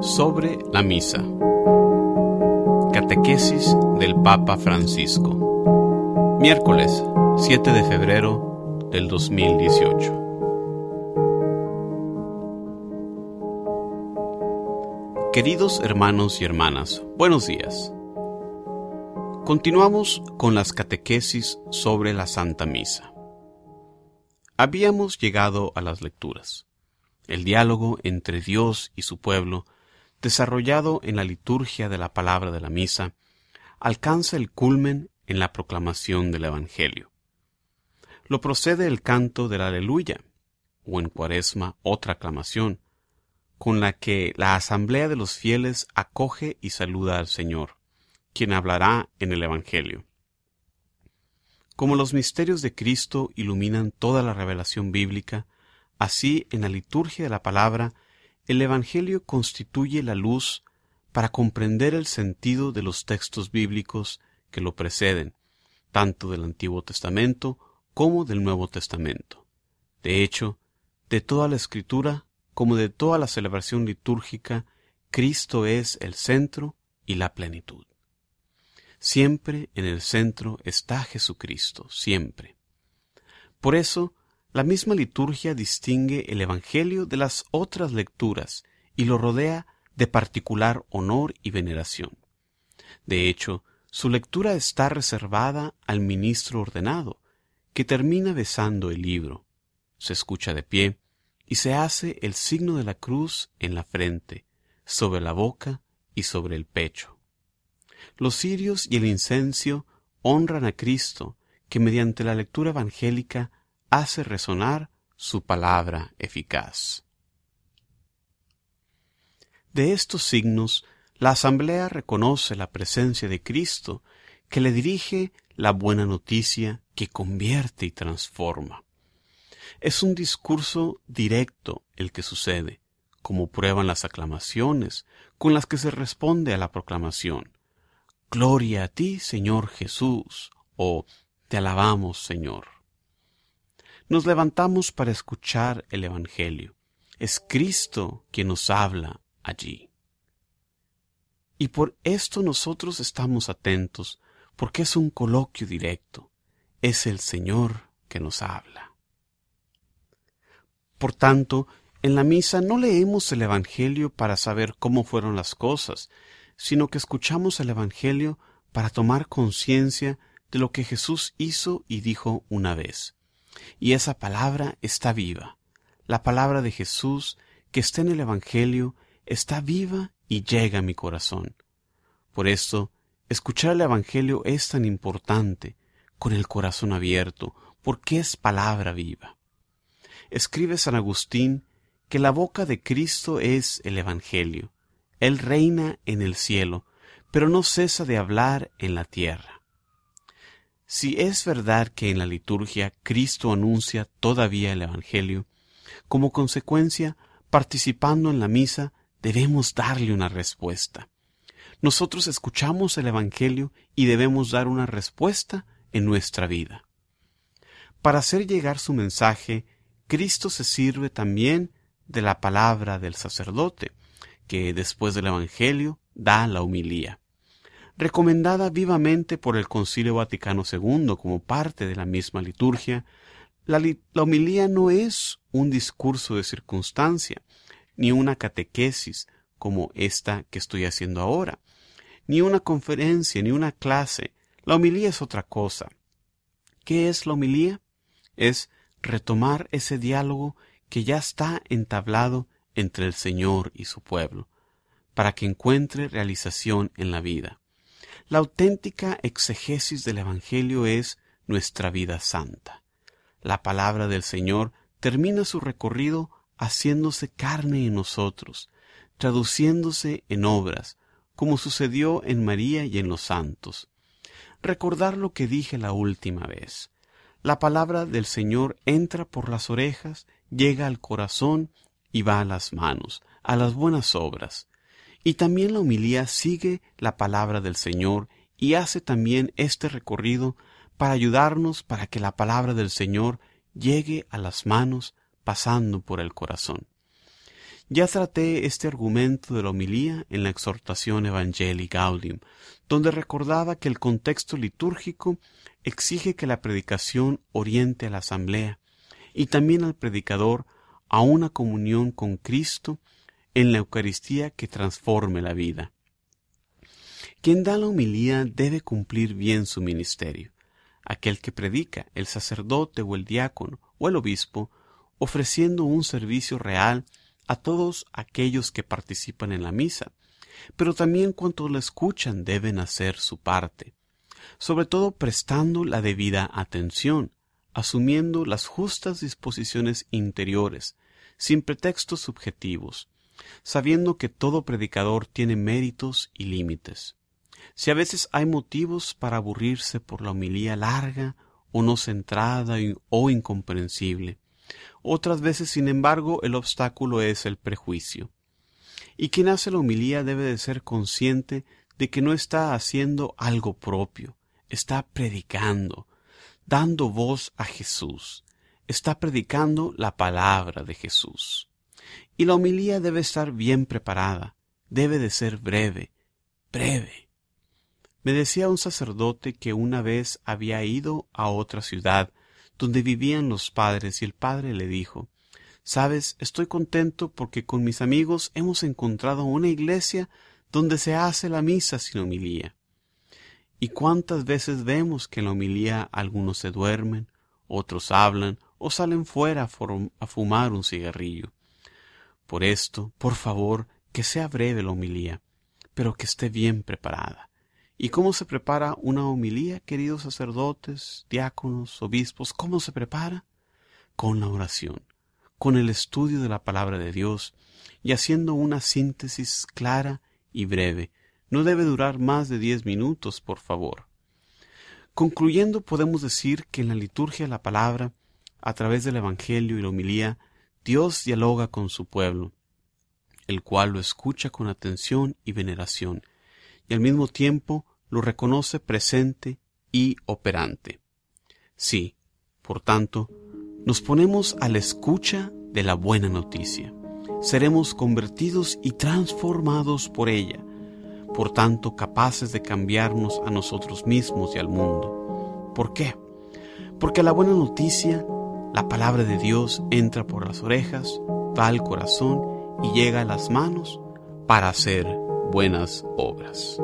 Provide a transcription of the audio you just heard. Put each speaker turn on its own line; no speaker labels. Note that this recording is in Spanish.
Sobre la misa. Catequesis del Papa Francisco. Miércoles 7 de febrero del 2018. Queridos hermanos y hermanas, buenos días. Continuamos con las catequesis sobre la Santa Misa. Habíamos llegado a las lecturas. El diálogo entre Dios y su pueblo, desarrollado en la liturgia de la palabra de la misa, alcanza el culmen en la proclamación del Evangelio. Lo procede el canto del Aleluya, o en cuaresma otra aclamación, con la que la asamblea de los fieles acoge y saluda al Señor, quien hablará en el Evangelio. Como los misterios de Cristo iluminan toda la revelación bíblica, así en la liturgia de la palabra, el Evangelio constituye la luz para comprender el sentido de los textos bíblicos que lo preceden, tanto del Antiguo Testamento como del Nuevo Testamento. De hecho, de toda la Escritura como de toda la celebración litúrgica, Cristo es el centro y la plenitud. Siempre en el centro está Jesucristo, siempre. Por eso, la misma liturgia distingue el Evangelio de las otras lecturas y lo rodea de particular honor y veneración. De hecho, su lectura está reservada al ministro ordenado, que termina besando el libro, se escucha de pie, y se hace el signo de la cruz en la frente, sobre la boca y sobre el pecho. Los cirios y el incencio honran a Cristo, que mediante la lectura evangélica hace resonar su palabra eficaz. De estos signos, la asamblea reconoce la presencia de Cristo, que le dirige la buena noticia que convierte y transforma. Es un discurso directo el que sucede, como prueban las aclamaciones con las que se responde a la proclamación. Gloria a ti, Señor Jesús, o Te alabamos, Señor. Nos levantamos para escuchar el Evangelio. Es Cristo quien nos habla allí. Y por esto nosotros estamos atentos, porque es un coloquio directo. Es el Señor que nos habla. Por tanto, en la misa no leemos el Evangelio para saber cómo fueron las cosas, sino que escuchamos el Evangelio para tomar conciencia de lo que Jesús hizo y dijo una vez. Y esa palabra está viva. La palabra de Jesús que está en el Evangelio está viva y llega a mi corazón. Por esto, escuchar el Evangelio es tan importante, con el corazón abierto, porque es palabra viva escribe San Agustín que la boca de Cristo es el Evangelio. Él reina en el cielo, pero no cesa de hablar en la tierra. Si es verdad que en la liturgia Cristo anuncia todavía el Evangelio, como consecuencia, participando en la misa, debemos darle una respuesta. Nosotros escuchamos el Evangelio y debemos dar una respuesta en nuestra vida. Para hacer llegar su mensaje Cristo se sirve también de la palabra del sacerdote, que después del Evangelio da la humilía. Recomendada vivamente por el Concilio Vaticano II como parte de la misma liturgia, la, homilía no es un discurso de circunstancia, ni una catequesis como esta que estoy haciendo ahora, ni una conferencia, ni una clase. La homilía es otra cosa. ¿Qué es la homilía? Es retomar ese diálogo que ya está entablado entre el Señor y su pueblo, para que encuentre realización en la vida. La auténtica exegesis del Evangelio es nuestra vida santa. La palabra del Señor termina su recorrido haciéndose carne en nosotros, traduciéndose en obras, como sucedió en María y en los santos. Recordar lo que dije la última vez. La palabra del Señor entra por las orejas, llega al corazón y va a las manos, a las buenas obras. Y también la homilía sigue la palabra del Señor y hace también este recorrido para ayudarnos para que la palabra del Señor llegue a las manos pasando por el corazón. Ya traté este argumento de la homilía en la exhortación Evangelii Gaudium, donde recordaba que el contexto litúrgico exige que la predicación oriente a la asamblea y también al predicador a una comunión con Cristo en la Eucaristía que transforme la vida. Quien da la homilía debe cumplir bien su ministerio. Aquel que predica, el sacerdote o el diácono o el obispo, ofreciendo un servicio real a todos aquellos que participan en la misa, pero también cuantos la escuchan deben hacer su parte, sobre todo prestando la debida atención, asumiendo las justas disposiciones interiores, sin pretextos subjetivos, sabiendo que todo predicador tiene méritos y límites. Si a veces hay motivos para aburrirse por la homilía larga o no centrada o incomprensible, otras veces, sin embargo, el obstáculo es el prejuicio. Y quien hace la homilía debe de ser consciente de que no está haciendo algo propio, está predicando, dando voz a Jesús, está predicando la palabra de Jesús. Y la homilía debe estar bien preparada, debe de ser breve, breve. Me decía un sacerdote que una vez había ido a otra ciudad donde vivían los padres y el padre le dijo, Sabes, estoy contento porque con mis amigos hemos encontrado una iglesia donde se hace la misa sin homilía. ¿Y cuántas veces vemos que en la homilía algunos se duermen, otros hablan o salen fuera a fumar un cigarrillo? Por esto, por favor, que sea breve la homilía, pero que esté bien preparada. ¿Y cómo se prepara una homilía, queridos sacerdotes, diáconos, obispos? ¿Cómo se prepara? Con la oración, con el estudio de la palabra de Dios y haciendo una síntesis clara y breve. No debe durar más de diez minutos, por favor. Concluyendo, podemos decir que en la liturgia de la palabra, a través del Evangelio y la homilía, Dios dialoga con su pueblo, el cual lo escucha con atención y veneración, y al mismo tiempo lo reconoce presente y operante. Sí, por tanto, nos ponemos a la escucha de la buena noticia. Seremos convertidos y transformados por ella, por tanto capaces de cambiarnos a nosotros mismos y al mundo. ¿Por qué? Porque la buena noticia, la palabra de Dios, entra por las orejas, va al corazón y llega a las manos para hacer buenas obras.